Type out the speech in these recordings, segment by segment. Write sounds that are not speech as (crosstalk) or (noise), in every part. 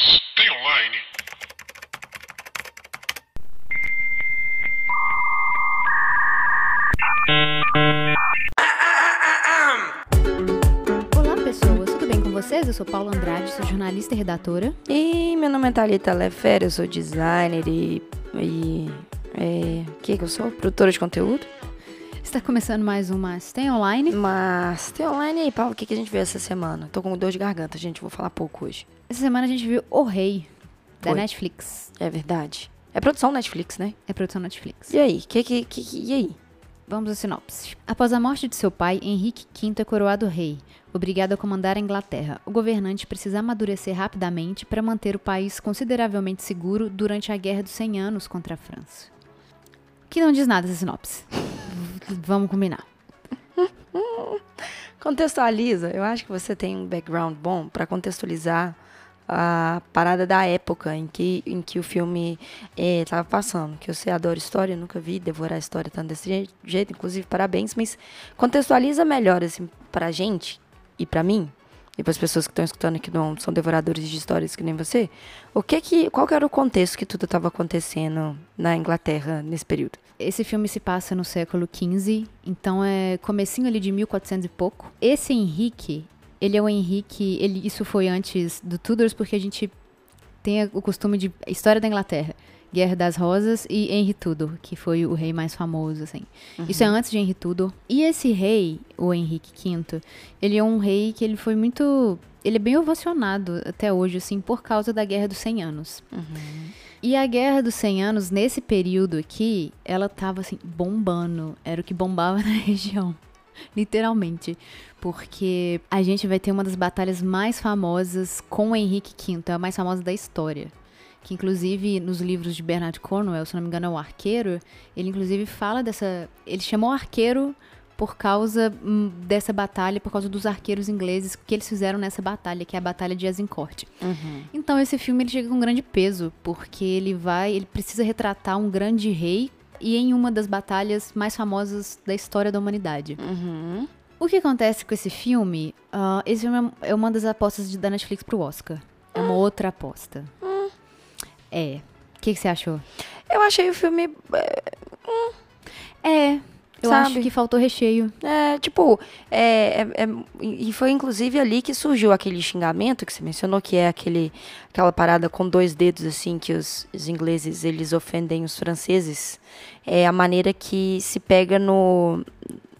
Tem online. Olá, pessoas, tudo bem com vocês? Eu sou Paula Andrade, sou jornalista e redatora. E meu nome é Thalita Lefere, eu sou designer e. e. É, o que, que eu sou? Produtora de conteúdo. Está começando mais uma Tem Online. Mas tem online aí, Paulo, o que, que a gente viu essa semana? Tô com dor de garganta, gente, vou falar pouco hoje. Essa semana a gente viu O Rei, da Foi. Netflix. É verdade. É produção Netflix, né? É produção Netflix. E aí? Que, que, que, que- e aí? Vamos à sinopse. Após a morte de seu pai, Henrique V é coroado rei, obrigado a comandar a Inglaterra. O governante precisa amadurecer rapidamente para manter o país consideravelmente seguro durante a Guerra dos 100 Anos contra a França. Que não diz nada essa sinopse. Vamos combinar. (laughs) Contextualiza. Eu acho que você tem um background bom pra contextualizar a parada da época em que, em que o filme eh, tava passando. Que você adora história, eu nunca vi devorar história tanto desse je- jeito. Inclusive, parabéns. Mas contextualiza melhor, assim, pra gente e pra mim. E para as pessoas que estão escutando que não são devoradores de histórias que nem você. O que que, qual que era o contexto que tudo estava acontecendo na Inglaterra nesse período? Esse filme se passa no século XV, então é comecinho ali de 1400 e pouco. Esse Henrique, ele é o Henrique, ele, isso foi antes do Tudors, porque a gente tem o costume de história da Inglaterra. Guerra das Rosas e Henry Tudor, que foi o rei mais famoso, assim. Isso é antes de Henry Tudor. E esse rei, o Henrique V, ele é um rei que ele foi muito... Ele é bem ovacionado até hoje, assim, por causa da Guerra dos 100 Anos. E a Guerra dos 100 Anos, nesse período aqui, ela tava assim, bombando. Era o que bombava (laughs) na região. Literalmente. Porque a gente vai ter uma das batalhas mais famosas com o Henrique V, é a mais famosa da história. Que inclusive nos livros de Bernard Cornwell, se não me engano, é o arqueiro, ele inclusive fala dessa. Ele chamou arqueiro por causa hum, dessa batalha, por causa dos arqueiros ingleses que eles fizeram nessa batalha, que é a Batalha de Azincourt. Então esse filme ele chega com um grande peso, porque ele vai, ele precisa retratar um grande rei e em uma das batalhas mais famosas da história da humanidade. Uhum. O que acontece com esse filme? ah, esse filme é uma das apostas de- da Netflix pro Oscar. É uma outra aposta. É. O que, que você achou? Eu achei o filme. É. Eu Sabe? acho que faltou recheio. É, tipo, é, é- é- e foi inclusive ali que surgiu aquele xingamento que você mencionou, que é aquele, aquela parada com dois dedos, assim, que os, os ingleses, eles ofendem os franceses. É a maneira que se pega no,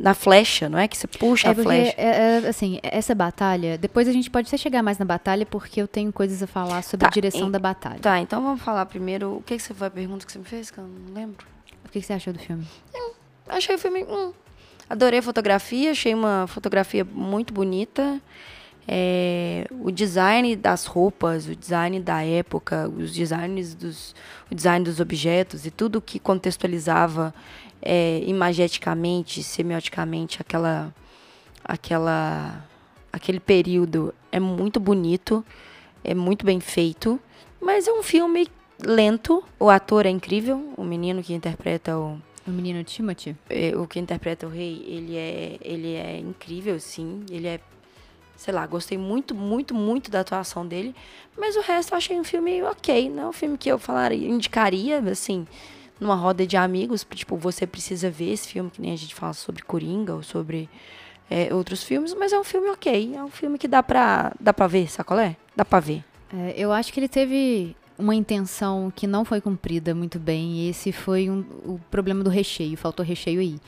na flecha, não é? Que você puxa É a flecha. é, é, assim, essa batalha. Depois a gente pode até chegar mais na batalha, porque eu tenho coisas a falar sobre Tá, a direção em- da batalha. Tá, então vamos falar primeiro, o que, que você foi a pergunta que você me fez, que eu não lembro. O que, que você achou do filme? Achei o filme. hum, adorei a fotografia, achei uma fotografia muito bonita. É, o design das roupas, o design da época, os designs dos, o design dos objetos e tudo que contextualizava é, imageticamente, semioticamente aquela, aquela, aquele período é muito bonito, é muito bem feito, mas é um filme lento. O ator é incrível, o menino que interpreta o O menino Timothy? é, o que interpreta o rei, ele é, ele é incrível, sim. Ele é, sei lá, gostei muito, muito, muito da atuação dele. Mas o resto eu achei um filme ok. Não é um filme que eu falaria, indicaria, assim, numa roda de amigos. Tipo, você precisa ver esse filme, que nem a gente fala sobre Coringa ou sobre é, outros filmes. Mas é um filme ok. É um filme que dá pra, dá pra ver, sacolé? Dá pra ver. É, eu acho que ele teve uma intenção que não foi cumprida muito bem. E esse foi um- o problema do recheio. Faltou recheio aí.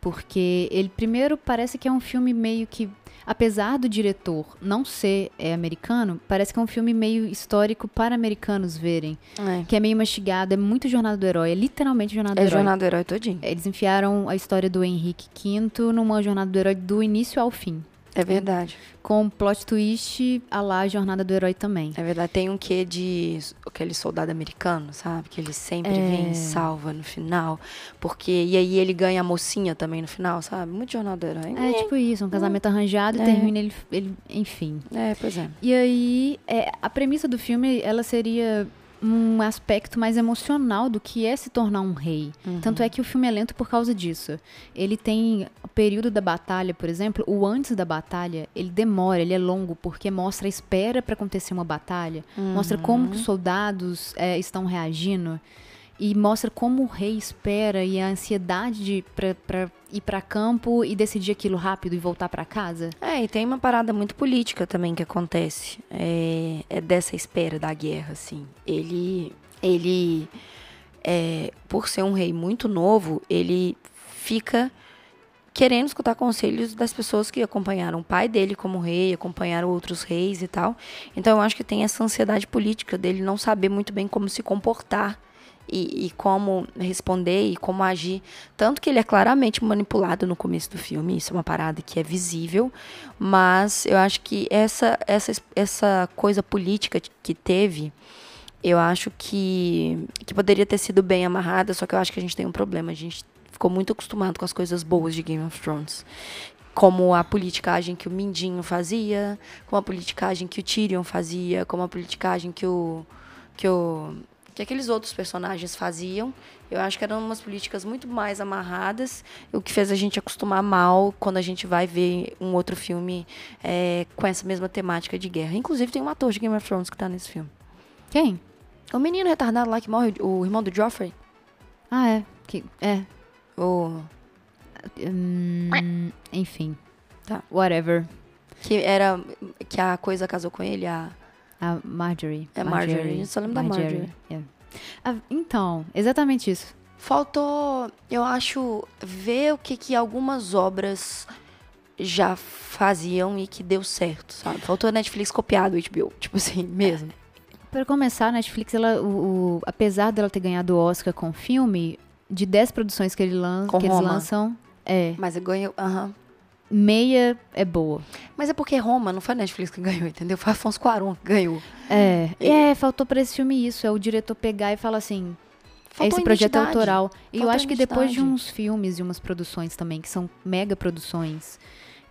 Porque ele, primeiro, parece que é um filme meio que. Apesar do diretor não ser é, americano, parece que é um filme meio histórico para americanos verem. É, Que é meio mastigado, é muito Jornada do Herói. É literalmente Jornada é do Herói. Jornada do Herói todinho. Eles enfiaram a história do Henrique V numa Jornada do Herói do início ao fim. É verdade. Com plot twist a lá Jornada do Herói também. É verdade, tem um quê de aquele soldado americano, sabe? Que ele sempre É. vem e salva no final. Porque. E aí ele ganha a mocinha também no final, sabe? Muito jornal do herói. É tipo isso, um casamento arranjado e É. termina ele, ele- enfim. É, pois é. E aí, é, a premissa do filme, ela seria um aspecto mais emocional do que é se tornar um rei. Uhum. Tanto é que o filme é lento por causa disso. Ele tem o período da batalha, por exemplo, o antes da batalha, ele demora, ele é longo, porque mostra a espera para acontecer uma batalha, mostra como que os soldados é, estão reagindo e mostra como o rei espera e a ansiedade de pra, pra ir para campo e decidir aquilo rápido e voltar para casa. É, e tem uma parada muito política também que acontece. É, é dessa espera da guerra, assim. Ele. Ele. É, por ser um rei muito novo, ele fica querendo escutar conselhos das pessoas que acompanharam o pai dele como rei, acompanharam outros reis e tal. Então eu acho que tem essa ansiedade política dele não saber muito bem como se comportar e, e, como responder e como agir. Tanto que ele é claramente manipulado no começo do filme, isso é uma parada que é visível, mas eu acho que essa, essa, essa coisa política que teve, eu acho que, que poderia ter sido bem amarrada, só que eu acho que a gente tem um problema. A gente ficou muito acostumado com as coisas boas de Game of Thrones. Como a politicagem que o Mindinho fazia, como a politicagem que o Tyrion fazia, como a politicagem que o. que o que aqueles outros personagens faziam. Eu acho que eram umas políticas muito mais amarradas, o que fez a gente acostumar mal quando a gente vai ver um outro filme é, com essa mesma temática de guerra. Inclusive, tem um ator de Game of Thrones que está nesse filme. Quem? O menino retardado lá que morre, o irmão do Joffrey. Ah, é. Que, é. O... Hum, enfim. Tá. Whatever. Que era. Que a coisa casou com ele, a. A Marjorie. É Marjorie. Eu só lembro da Marjorie. yeah. Ah, então, exatamente isso. Faltou, eu acho, ver o que, que algumas obras já faziam e que deu certo, sabe? Faltou a Netflix copiar do HBO, tipo assim, mesmo. Para começar, a Netflix, ela, o, o- apesar dela ter ganhado o Oscar com o filme, de 10 produções que, ele lan que eles lançam, é, Mas ganhou, aham. Meia é boa. Mas é porque Roma não foi a Netflix que ganhou, entendeu? Foi Afonso Cuarón que ganhou. É, E- é, faltou pra esse filme isso, é o diretor pegar e falar assim, Faltou esse projeto é autoral. E eu acho que depois de uns filmes e umas produções também, que são mega produções,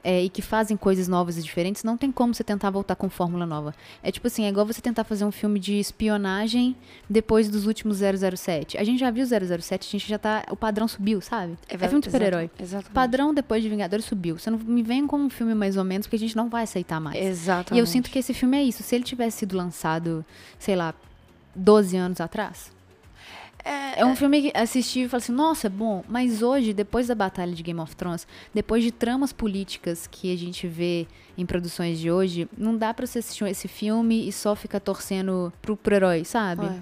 é, e que fazem coisas novas e diferentes, não tem como você tentar voltar com fórmula nova. É tipo assim, é igual você tentar fazer um filme de espionagem depois dos últimos 007. A gente já viu 007, a gente já tá. O padrão subiu, sabe? É, ver- filme de super-herói. Exatamente. O padrão depois de Vingadores subiu. Você não me venha com um filme mais ou menos, porque a gente não vai aceitar mais. Exatamente. E eu sinto que esse filme é isso. Se ele tivesse sido lançado, sei lá, 12 anos atrás. É, um filme que assisti e falei assim, nossa, é bom. Mas hoje, depois da batalha de Game of Thrones, depois de tramas políticas que a gente vê em produções de hoje, não dá pra você assistir esse filme e só ficar torcendo pro, pro herói, sabe? É.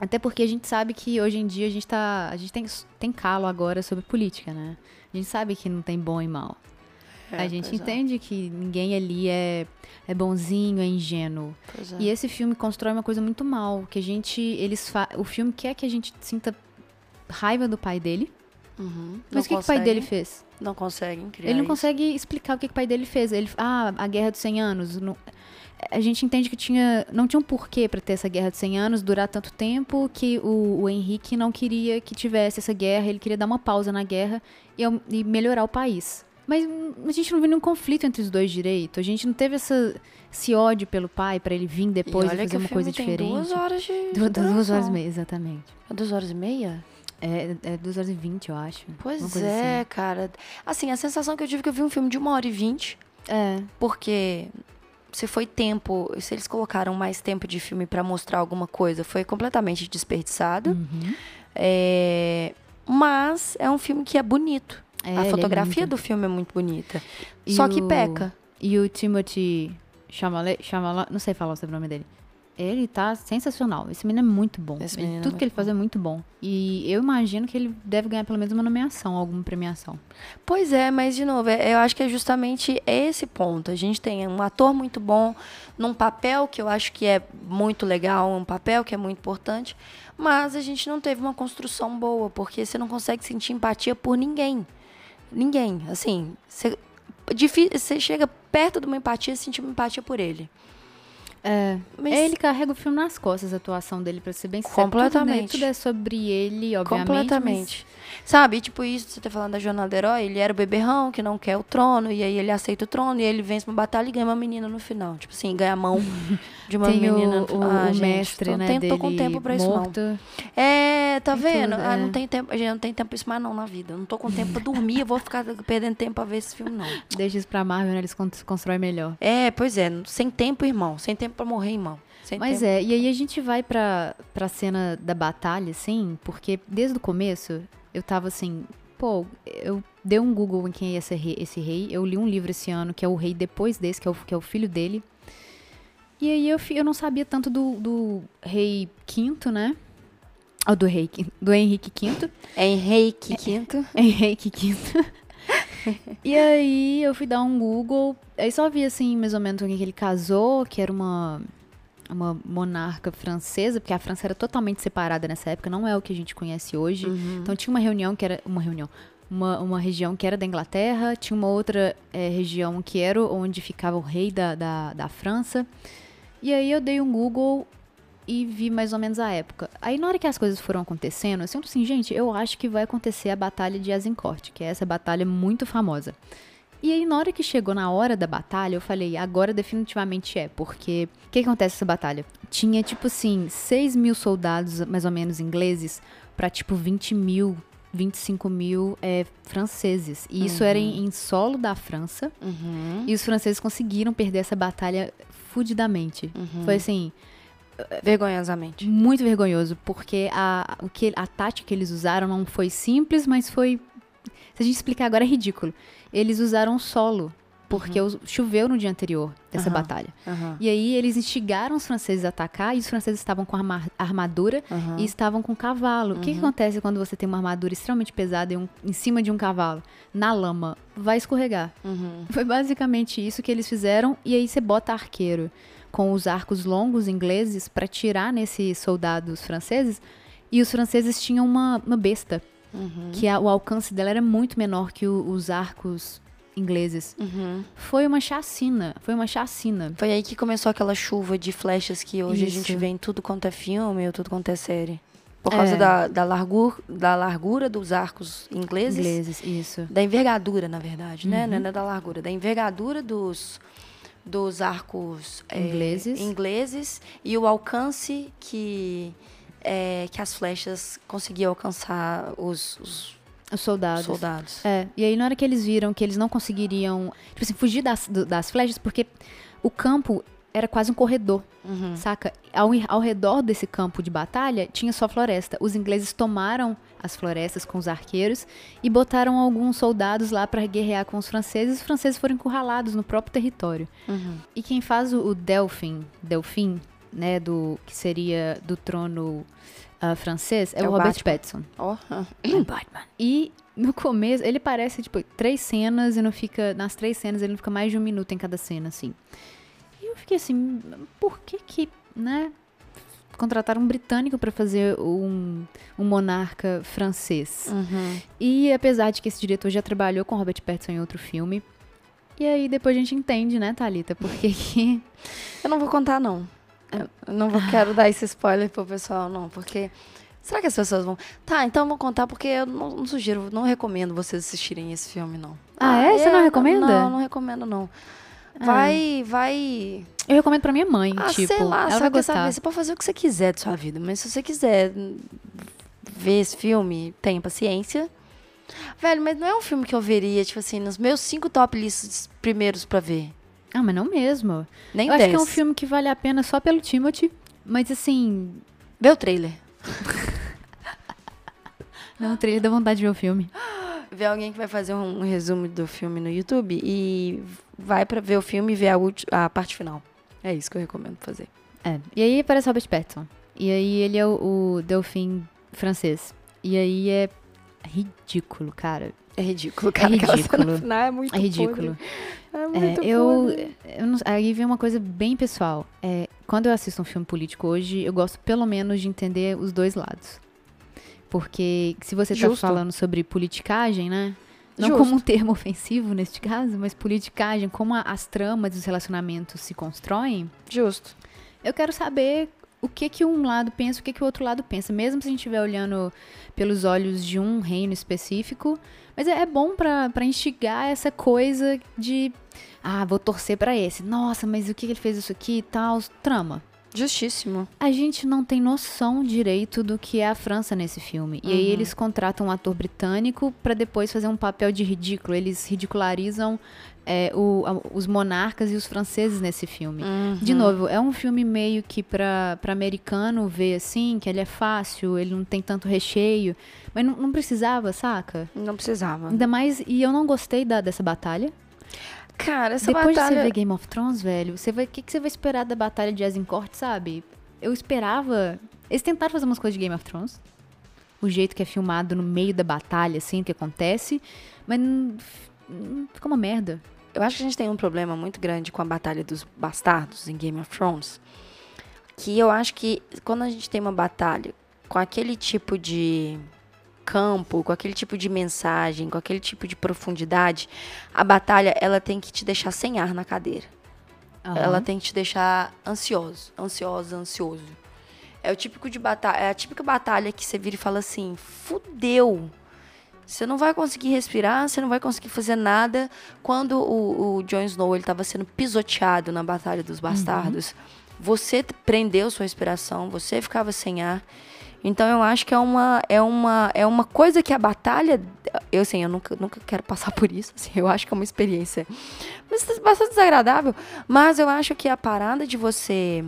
Até porque a gente sabe que hoje em dia a gente tá. A gente tem, tem calo agora sobre política, né? A gente sabe que não tem bom e mal. É, a gente é, entende que ninguém ali é, é bonzinho, é ingênuo. é. E esse filme constrói uma coisa muito mal, que a gente, eles o filme quer que a gente sinta raiva do pai dele. Uhum. Mas o que, que o pai dele fez? Não conseguem criar Ele não isso. consegue explicar o que, que o pai dele fez. Ele, ah, a guerra dos 100 anos. não- a gente entende que tinha, não tinha um porquê pra ter essa guerra dos 100 anos, durar tanto tempo, que o, o Henrique não queria que tivesse essa guerra, ele queria dar uma pausa na guerra e, e melhorar o país. Mas a gente não viu nenhum conflito entre os dois direito. A gente não teve essa, esse ódio pelo pai pra ele vir depois e e fazer uma coisa diferente. duas horas de, Du- duas horas e meia, exatamente. É duas horas e meia? É, é duas horas e vinte, eu acho. Pois é, assim. cara. Assim, a sensação que eu tive é que eu vi um filme de uma hora e vinte, É, porque se foi tempo, se eles colocaram mais tempo de filme pra mostrar alguma coisa, foi completamente desperdiçado. uhum. É, Mas é um filme que é bonito. É, a é fotografia lindo. do filme é muito bonita. E Só que o- peca. E o Timothy Chalamet, Chalamet, não sei falar o sobrenome dele. Ele tá sensacional. Esse menino é muito bom. Esse Ele- é tudo que ele muito faz é muito bom. E eu imagino que ele deve ganhar pelo menos uma nomeação, alguma premiação. Pois é, mas de novo, é- eu acho que é justamente esse ponto. A gente tem um ator muito bom, num papel que eu acho que é muito legal, um papel que é muito importante, mas a gente não teve uma construção boa, porque você não consegue sentir empatia por ninguém. Ninguém. Assim, você, chega perto de uma empatia e sentir uma empatia por ele. É. Mas Ele carrega o filme nas costas, a atuação dele, pra ser bem sincero. Completamente. Tudo, né, tudo é sobre ele, obviamente. completamente. Sabe, tipo isso, você tá falando da jornada do herói, ele era o beberrão que não quer o trono, e aí ele aceita o trono, e ele vence uma batalha e ganha uma menina no final. Tipo assim, ganha a mão (laughs) de uma Tem menina o, Ah, o gente, mestre, tô, né, tem- dele tô com tempo pra isso não. É, tá Tem vendo? tudo, ah, é. não tem tempo, gente, não tem tempo pra isso mais não na vida. Eu não tô com tempo pra dormir, eu vou ficar perdendo tempo pra ver esse filme, não. (laughs) Deixa isso pra Marvel, né? Eles con- constroem melhor. É, pois é, sem tempo, irmão. Sem tempo pra morrer, irmão. Sem Mas tempo. é, e aí a gente vai pra, pra cena da batalha, assim, porque desde o começo eu tava assim, pô, eu dei um Google em quem é esse rei, esse rei. Eu li um livro esse ano que é o rei depois desse, que é o, que é o filho dele. E aí eu, eu não sabia tanto do, do rei quinto, né? Ou do rei, do Henrique V. Henrique Quinto. (laughs) Henrique V. (laughs) e aí eu fui dar um Google, aí só vi assim, mais ou menos com quem que ele casou, que era uma uma monarca francesa, porque a França era totalmente separada nessa época, não é o que a gente conhece hoje. Uhum. Então tinha uma reunião que era uma reunião, uma, uma região que era da Inglaterra, tinha uma outra eh, região que era onde ficava o rei da, da, da França. E aí eu dei um Google e vi mais ou menos a época. Aí na hora que as coisas foram acontecendo, eu sinto assim, gente, eu acho que vai acontecer a Batalha de Azincourt, que é essa batalha muito famosa. E aí, na hora que chegou na hora da batalha, eu falei, agora definitivamente é, porque o que, que acontece nessa batalha? Tinha, tipo assim, 6 mil soldados, mais ou menos, ingleses, pra, tipo, 20 mil, 25 mil é, franceses. E isso era em, em solo da França, Uhum. e os franceses conseguiram perder essa batalha fudidamente. Uhum. Foi assim, Vergonhosamente. muito vergonhoso, porque a, o que, a tática que eles usaram não foi simples, mas foi. Se a gente explicar agora, é ridículo. Eles usaram solo, porque os- choveu no dia anterior dessa Aham. batalha. Aham. E aí eles instigaram os franceses a atacar, e os franceses estavam com arma- armadura e estavam com cavalo. O que, que acontece quando você tem uma armadura extremamente pesada em, um- em cima de um cavalo? Na lama, vai escorregar. Uhum. Foi basicamente isso que eles fizeram. E aí você bota arqueiro com os arcos longos ingleses pra tirar nesses soldados franceses. E os franceses tinham uma, uma besta, Uhum. que a- o alcance dela era muito menor que o- os arcos ingleses. Uhum. Foi uma chacina, foi uma chacina. Foi aí que começou aquela chuva de flechas que hoje a gente Isso. vê em tudo quanto é filme ou tudo quanto é série. Por causa É. da, da, largur, da largura dos arcos ingleses. Ingleses, isso. Da envergadura, na verdade, né? Uhum. Não é da largura. Da envergadura dos, dos arcos é, Ingleses. ingleses e o alcance que, é, que as flechas conseguiam alcançar os, os Os soldados. soldados. É, e aí na hora que eles viram que eles não conseguiriam, tipo assim, fugir das, das flechas, porque o campo era quase um corredor, Uhum. saca? Ao, ao redor desse campo de batalha tinha só floresta. Os ingleses tomaram as florestas com os arqueiros e botaram alguns soldados lá pra guerrear com os franceses. Os franceses foram encurralados no próprio território. Uhum. E quem faz o, Delfim, Delfim, né, do que seria do trono ah, francês, é, É o o Robert Batman. Pattinson. Ó, Batman. E no começo, ele parece, tipo, três cenas e não fica. Nas três cenas, ele não fica mais de um minuto em cada cena, assim. Eu fiquei assim, por que que, né? Contrataram um britânico pra fazer um, um monarca francês. Uhum. E apesar de que esse diretor já trabalhou com Robert Pattinson em outro filme. E aí depois a gente entende, né, Thalita? Por que que. Eu não vou contar, não. Eu não vou, quero dar esse spoiler pro pessoal, não, porque. Será que as pessoas vão. Tá, então eu vou contar porque eu não, não sugiro, não recomendo vocês assistirem esse filme, não. Ah, é? Você não recomenda? Não, não recomendo, não. Vai, vai. Eu recomendo pra minha mãe, Ah, tipo. sei lá, ela vai gostar. saber. Você pode fazer o que você quiser de sua vida, mas se você quiser ver esse filme, tenha paciência. Velho, mas não é um filme que eu veria, tipo assim, nos meus cinco top lists primeiros pra ver. Ah, mas não mesmo. Nem eu acho que é um filme que vale a pena só pelo Timothy. Mas assim, Vê o trailer. (laughs) não, o trailer dá vontade de ver o filme. (gasps) Vê alguém que vai fazer um, um resumo do filme no YouTube e vai pra ver o filme e ver a, a parte final. É isso que eu recomendo fazer. É. E aí aparece Robert Pattinson. E aí ele é o, o Delfim francês. E aí é ridículo, cara. É ridículo, cara. É ridículo. final é muito É ridículo. podre. É É, muito eu, podre. eu não, aí vem uma coisa bem pessoal. É, quando eu assisto um filme político hoje, eu gosto pelo menos de entender os dois lados. Porque se você tá Justo. falando sobre politicagem, né? Não Justo. como um termo (laughs) ofensivo neste caso, mas politicagem, como a- as tramas dos relacionamentos se constroem, Justo. eu quero saber o que que um lado pensa, o que que o outro lado pensa, mesmo se a gente estiver olhando pelos olhos de um reino específico. Mas é, é bom pra instigar essa coisa de, ah, vou torcer pra esse. Nossa, mas o que que ele fez isso aqui e tal? Trama. Justíssimo. A gente não tem noção direito do que é a França nesse filme. E aí eles contratam um ator britânico pra depois fazer um papel de ridículo. Eles ridicularizam é, o- a- os monarcas e os franceses nesse filme. De novo, é um filme meio que pra, pra americano ver assim, que ele é fácil, ele não tem tanto recheio. Mas não, não precisava, saca? Não precisava. Ainda mais, e eu não gostei da, dessa batalha. Cara, essa Depois de batalha... você ver Game of Thrones, velho, você vai, o que, que você vai esperar da batalha de Azincourt, sabe? Eu esperava. Eles tentaram fazer umas coisas de Game of Thrones. O jeito que é filmado no meio da batalha, assim, o que acontece. Mas fica uma merda. Eu acho que a gente tem um problema muito grande com a Batalha dos Bastardos em Game of Thrones. Que eu acho que quando a gente tem uma batalha com aquele tipo de campo, com aquele tipo de mensagem, com aquele tipo de profundidade, a batalha ela tem que te deixar sem ar na cadeira. Aham. Ela tem que te deixar ansioso, ansiosa, ansioso. É o típico de batalha, é a típica batalha que você vira e fala assim: "Fudeu". Você não vai conseguir respirar, você não vai conseguir fazer nada. Quando o, o Jon Snow ele estava sendo pisoteado na Batalha dos Bastardos, você t- prendeu sua respiração, você ficava sem ar. Então eu acho que é uma, é uma, é uma coisa que a batalha. Eu assim, eu nunca, nunca quero passar (laughs) por isso. assim, eu acho que é uma experiência mas bastante desagradável. Mas eu acho que a parada de você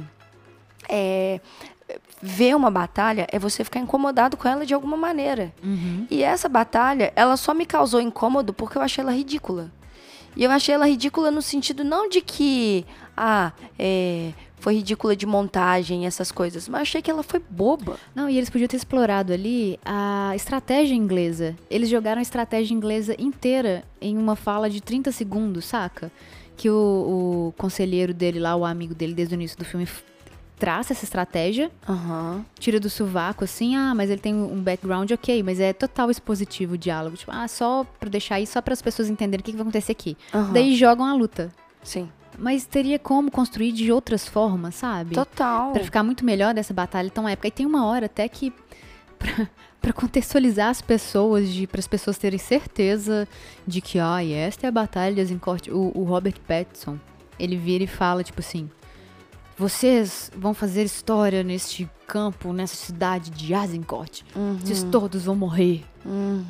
é, ver uma batalha é você ficar incomodado com ela de alguma maneira. Uhum. E essa batalha, ela só me causou incômodo porque eu achei ela ridícula. E eu achei ela ridícula no sentido não de que, ah, é, foi ridícula de montagem, essas coisas, mas achei que ela foi boba. Não, e eles podiam ter explorado ali a estratégia inglesa. Eles jogaram a estratégia inglesa inteira em uma fala de 30 segundos, saca? Que o, o conselheiro dele lá, o amigo dele, desde o início do filme, traça essa estratégia, Aham. tira do sovaco assim, ah, mas ele tem um background ok, mas é total expositivo o diálogo. Tipo, ah, só pra deixar aí, só para as pessoas entenderem o que, que vai acontecer aqui. Aham. Daí jogam a luta. Sim. Mas teria como construir de outras formas, sabe? Total. Pra ficar muito melhor dessa batalha tão épica. E tem uma hora até que, (laughs) pra, pra contextualizar as pessoas, para as pessoas terem certeza de que, ai, esta é a batalha de Azincourt. O, o Robert Pattinson, ele vira e fala, tipo assim, vocês vão fazer história neste campo, nessa cidade de Azincourt. Vocês todos vão morrer.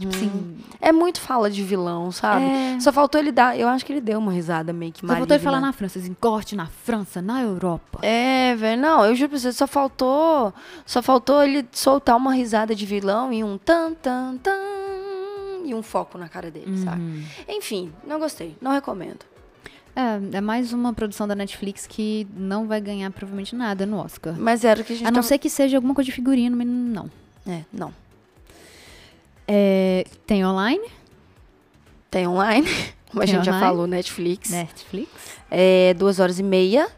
Tipo assim, É muito fala de vilão, sabe? É. Só faltou ele dar. Eu acho que ele deu uma risada meio que só maligna. faltou ele falar na França, Azincourt na França, na Europa. É, velho, não, eu juro pra você, só faltou. Só faltou ele soltar uma risada de vilão e um tan, tan, tan. E um foco na cara dele, sabe? Uhum. Enfim, não gostei, não recomendo. É, é mais uma produção da Netflix que não vai ganhar provavelmente nada no Oscar. Mas era o que a gente A não tava- ser que seja alguma coisa de figurino, mas não. É, não. É, tem online, Tem online, (laughs) como a gente já online. falou, Netflix. Netflix. É duas horas e meia.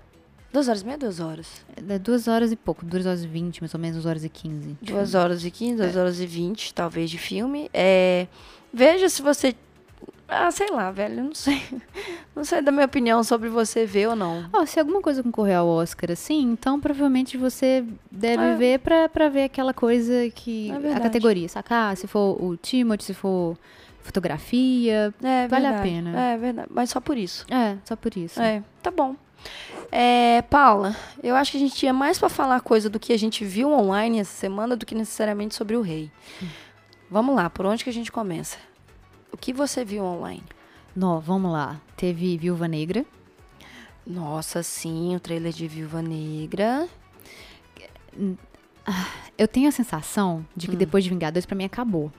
Duas horas e meia, duas horas. É duas horas e pouco, duas horas e vinte, mais ou menos, duas horas e quinze. Duas horas e quinze, duas É. horas e vinte, talvez, de filme. É, veja se você. Ah, sei lá, velho, não sei. (laughs) Não sei da minha opinião sobre você ver ou não. Ó, se alguma coisa concorrer ao Oscar, assim, então provavelmente você deve É. ver pra, pra ver aquela coisa que. É a categoria, saca? Ah, se for o Timothy, se for fotografia. É, Vale a verdade. pena. É verdade, mas só por isso. É, só por isso. É, tá bom. É, Paula, eu acho que a gente tinha mais pra falar coisa do que a gente viu online essa semana do que necessariamente sobre o rei. Vamos lá, por onde que a gente começa? O que você viu online? Nó, vamos lá. Teve Viúva Negra. Nossa, sim, o trailer de Viúva Negra. Eu tenho a sensação de que Hum. depois de Vingadores, pra mim, acabou.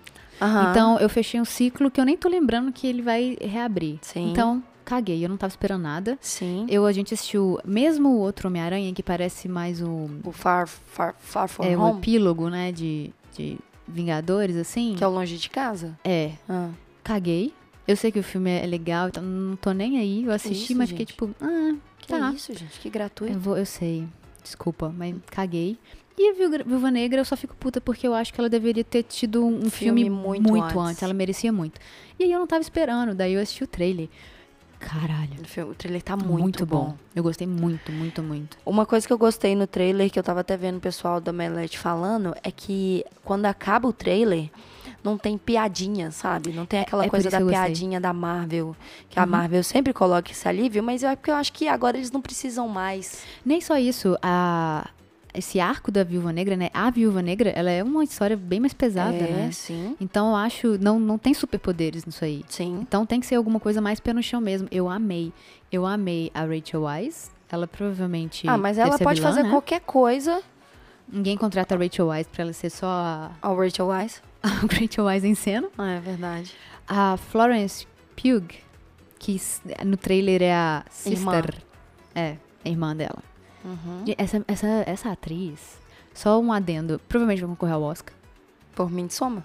Então, eu fechei um ciclo que eu nem tô lembrando que ele vai reabrir. Sim. Então, caguei. Eu não tava esperando nada. sim. Eu, a gente assistiu, mesmo o outro Homem-Aranha, que parece mais o, O Far, Far, Far From é, Home, epílogo, né, de, de Vingadores, assim. que é o Longe de Casa. É, Ah, caguei. Eu sei que o filme é legal, então não tô nem aí. Eu assisti, isso, mas fiquei gente? tipo, ah, que tá. isso, gente? Que Eu, gratuito. vou, eu sei. Desculpa, mas caguei. E a Viúva- Negra eu só fico puta porque eu acho que ela deveria ter tido um Filme filme, muito muito, antes. antes. Ela merecia muito. E aí eu não tava esperando, daí eu assisti o trailer. Caralho. O filme- O trailer tá muito, bom. Eu gostei muito, muito, muito. Uma coisa que eu gostei no trailer, que eu tava até vendo o pessoal da Melete falando, é que quando acaba o trailer, não tem piadinha, sabe? Não tem aquela é coisa da piadinha da Marvel, que a Uhum. Marvel sempre coloca esse alívio, mas é porque eu acho que agora eles não precisam mais. Nem só isso, a esse arco da Viúva Negra, né? A Viúva Negra, ela é uma história bem mais pesada, é, né? sim. Então eu acho, não, não tem superpoderes nisso aí. Sim. Então tem que ser alguma coisa mais pé no chão mesmo. Eu amei. Eu amei a Rachel Weisz. Ela provavelmente. Ah, mas ela pode vilã, fazer né? qualquer coisa. Ninguém contrata a Rachel Weisz pra ela ser só a, o Rachel Weisz. A Rachel Weisz em cena. Ah, é verdade. A Florence Pugh, que no trailer é a Irmã. sister. É, a irmã dela. Uhum. Essa, essa, essa atriz, só um adendo, provavelmente vai concorrer ao Oscar. Por mim, soma.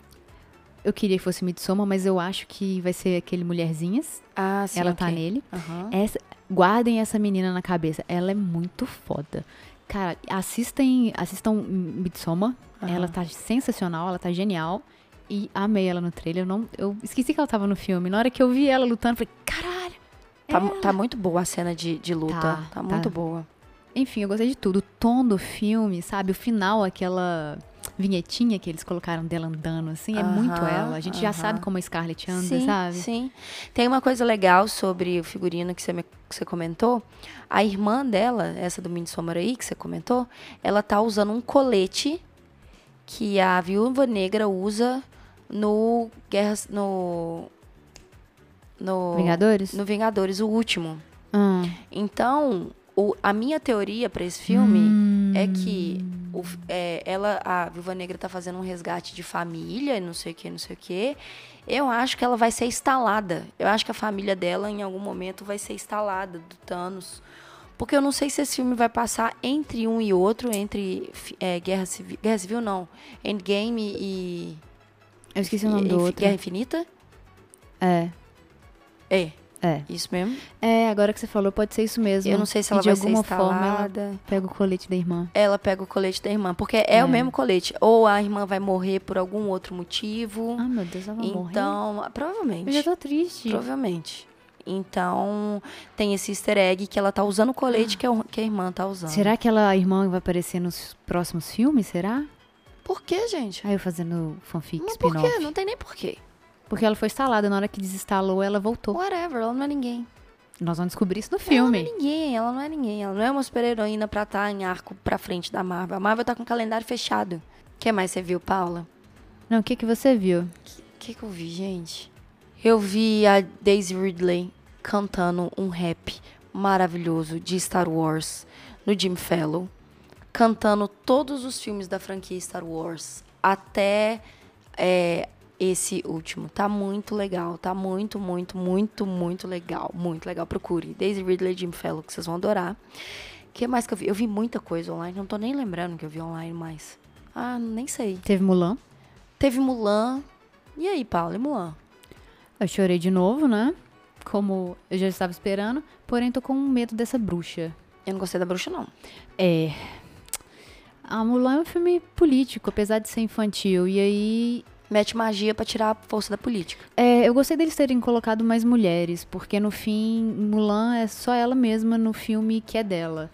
Eu queria que fosse Midsommar, mas eu acho que vai ser aquele Mulherzinhas. Ah, sim. ela tá ok. nele. Aham. Essa, guardem essa menina na cabeça. Ela é muito foda. Cara, assistem, assistam Midsommar. Aham. Ela tá sensacional, ela tá genial. E amei ela no trailer. Eu, não, eu esqueci que ela tava no filme. Na hora que eu vi ela lutando, eu falei, caralho! Tá, mu- tá muito boa a cena de, de luta. Tá, Tá, tá. muito boa. Enfim, eu gostei de tudo. O tom do filme, sabe? O final, aquela vinhetinha que eles colocaram dela andando, assim, é muito Aham, ela. A gente já aham. sabe como a Scarlett anda, sim, sabe? Sim. Tem uma coisa legal sobre o figurino que você, me- que você comentou. A irmã dela, essa do Midsommar aí que você comentou, ela tá usando um colete que a viúva negra usa no Guerras. No. No. Vingadores? No Vingadores, o último. Ah. Então, o- a minha teoria pra esse filme Hum. é que o é, ela, a Viúva Negra tá fazendo um resgate de família, não sei o que, não sei o que. Eu acho que ela vai ser instalada. Eu acho que a família dela, em algum momento, vai ser instalada do Thanos. Porque eu não sei se esse filme vai passar entre um e outro, entre é, Guerra Civil. Guerra Civil, não. Endgame e. Eu esqueci o nome e- do outro. Guerra Infinita? É, É, é. isso mesmo. É, agora que você falou, pode ser isso mesmo. Eu não sei se E ela de vai ser alguma forma ela instalada. pega o colete da irmã. ela pega o colete da irmã. Porque é, É. o mesmo colete. Ou a irmã vai morrer por algum outro motivo. Ah, meu Deus, ela vai morrer. então, provavelmente. Eu já tô triste. Provavelmente. Então, tem esse easter egg que ela tá usando o colete que, a- que a irmã tá usando. Será que ela, a irmã vai aparecer nos próximos filmes? Será? Por quê, gente? Aí eu fazendo fanfic, Mas por quê? Não tem nem porquê. Porque ela foi instalada, na hora que desinstalou, ela voltou. Whatever, ela não é ninguém. Nós vamos descobrir isso no Ela filme. não é ninguém, ela não é ninguém. Ela não é uma super-heroína pra estar em arco pra frente da Marvel. A Marvel tá com o calendário fechado. O que mais você viu, Paula? Não, o que, que você viu? O que, que eu vi, gente? Eu vi a Daisy Ridley cantando um rap maravilhoso de Star Wars no Jim Fellow. Cantando todos os filmes da franquia Star Wars. Até é, esse último. Tá muito legal. Tá muito, muito, muito, muito legal. Muito legal. Procure. Daisy Ridley Jim Fellow, que vocês vão adorar. O que mais que eu vi? Eu vi muita coisa online. Não tô nem lembrando que eu vi online mais. Ah, nem sei. Teve Mulan. Teve Mulan. E aí, Paula? E Mulan? Eu chorei de novo, né? Como eu já estava esperando. Porém, tô com medo dessa bruxa. Eu não gostei da bruxa, não. É. A Mulan é um filme político, apesar de ser infantil. E aí. Mete magia pra tirar a força da política. É, eu gostei deles terem colocado mais mulheres, porque no fim, Mulan é só ela mesma no filme que é dela.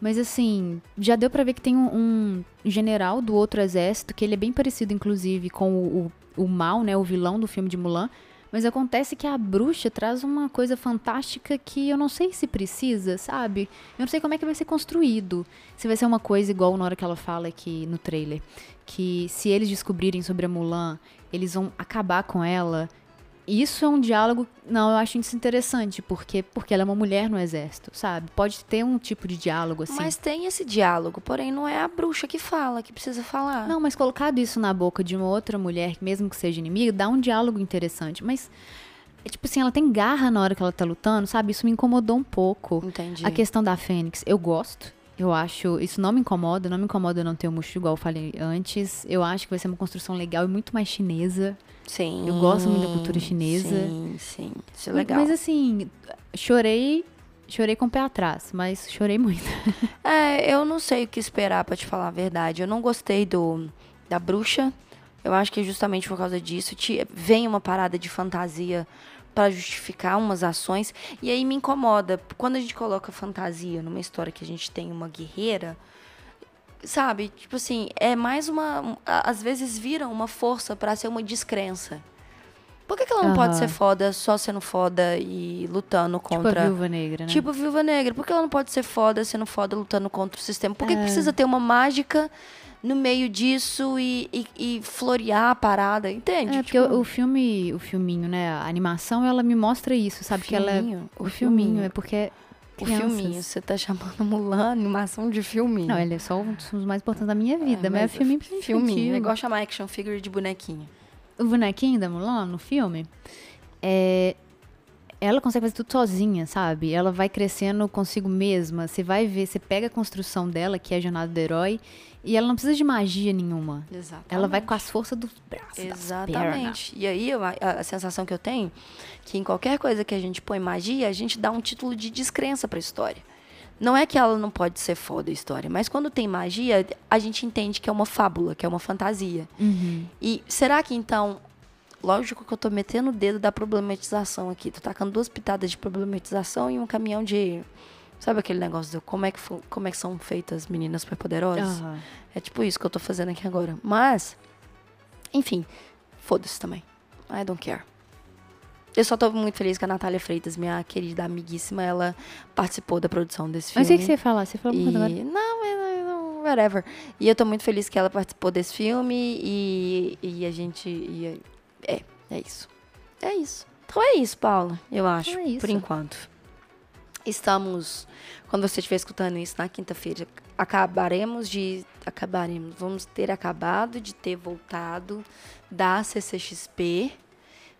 Mas assim, já deu pra ver que tem um, um general do outro exército, que ele é bem parecido, inclusive, com o, o, o mal, né? O vilão do filme de Mulan. Mas acontece que a bruxa traz uma coisa fantástica que eu não sei se precisa, sabe? Eu não sei como é que vai ser construído. Se vai ser uma coisa igual na hora que ela fala aqui no trailer. Que se eles descobrirem sobre a Mulan, eles vão acabar com ela. Isso é um diálogo. Não, eu acho isso interessante, porque, porque ela é uma mulher no exército, sabe? Pode ter um tipo de diálogo assim. Mas tem esse diálogo, porém não é a bruxa que fala, que precisa falar. Não, mas colocado isso na boca de uma outra mulher, mesmo que seja inimiga, dá um diálogo interessante. Mas, é tipo assim, ela tem garra na hora que ela tá lutando, sabe? Isso me incomodou um pouco. Entendi. A questão da Fênix, eu gosto. Eu acho, isso não me incomoda, não me incomoda não ter o Mushu, igual eu falei antes. Eu acho que vai ser uma construção legal e muito mais chinesa. Sim. Eu gosto muito da cultura chinesa. Sim, sim. Isso é legal. Mas assim, chorei, chorei com o pé atrás, mas chorei muito. (laughs) É, eu não sei o que esperar, pra te falar a verdade. Eu não gostei do da bruxa. Eu acho que justamente por causa disso te, vem uma parada de fantasia para justificar umas ações. E aí me incomoda. Quando a gente coloca fantasia numa história que a gente tem uma guerreira, sabe? Tipo assim, é mais uma. Às vezes vira uma força para ser uma descrença. Por que, que ela não pode ser foda só sendo foda e lutando contra. Tipo a Viúva Negra, né? Tipo a Viúva Negra. Por que ela não pode ser foda sendo foda lutando contra o sistema? Por que, que precisa ter uma mágica no meio disso e, e, e florear a parada? Entende? É, porque Tipo, o, o filme, o filminho, né? A animação, ela me mostra isso, sabe? Que ela é. Filminho? O, O filminho, filminho. é porque. é o crianças. filminho. Você tá chamando Mulan animação de filminho. Não, ele é só um dos mais importantes da minha vida, É, mas, é filminho pra Filminho. infantil. É igual chamar action figure de bonequinho. O bonequinho da Mulan no filme, é, ela consegue fazer tudo sozinha, sabe? Ela vai crescendo consigo mesma. Você vai ver, você pega a construção dela, que é a jornada do herói, e ela não precisa de magia nenhuma. Exatamente. Ela vai com as forças dos braços. das pernas. Exatamente. E aí a, a sensação que eu tenho que em qualquer coisa que a gente põe magia, a gente dá um título de descrença pra história. Não é que ela não pode ser foda a história, mas quando tem magia, a gente entende que é uma fábula, que é uma fantasia. Uhum. E será que então. Lógico que eu tô metendo o dedo da problematização aqui. Tô tacando duas pitadas de problematização e um caminhão de. Sabe aquele negócio do como é que, como é que são feitas meninas superpoderosas? Aham. É tipo isso que eu tô fazendo aqui agora. Mas, enfim, foda-se também. I don't care. Eu só tô muito feliz que a Natália Freitas, minha querida amiguíssima, ela participou da produção desse filme. Mas o que, você ia falar? Você falou E... agora. Não, é- não, whatever. E eu tô muito feliz que ela participou desse filme e, e a gente. e- é, é isso. É isso. Então é isso, Paula, eu acho, é isso. por enquanto. Estamos, quando você estiver escutando isso na quinta-feira, acabaremos de. Acabaremos. Vamos ter acabado de ter voltado da CCXP.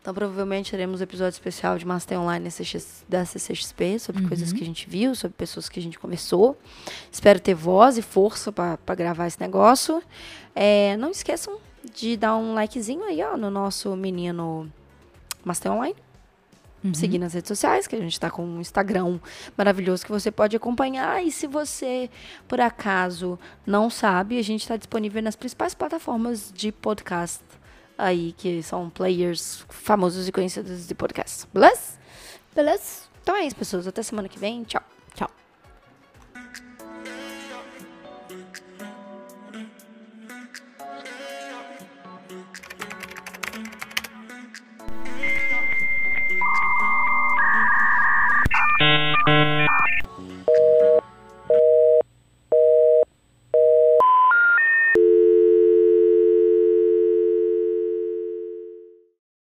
Então, provavelmente teremos um episódio especial de Master Online da CX da CCXP, sobre coisas que a gente viu, sobre pessoas que a gente conversou. Espero ter voz e força para gravar esse negócio. É, não esqueçam de dar um likezinho aí, ó, no nosso menino Master Online. Seguir nas redes sociais, que a gente tá com um Instagram maravilhoso que você pode acompanhar. E se você, por acaso, não sabe, a gente está disponível nas principais plataformas de podcast aí, que são players famosos e conhecidos de podcast. Beleza? Beleza? Então é isso, pessoas. Até semana que vem. Tchau.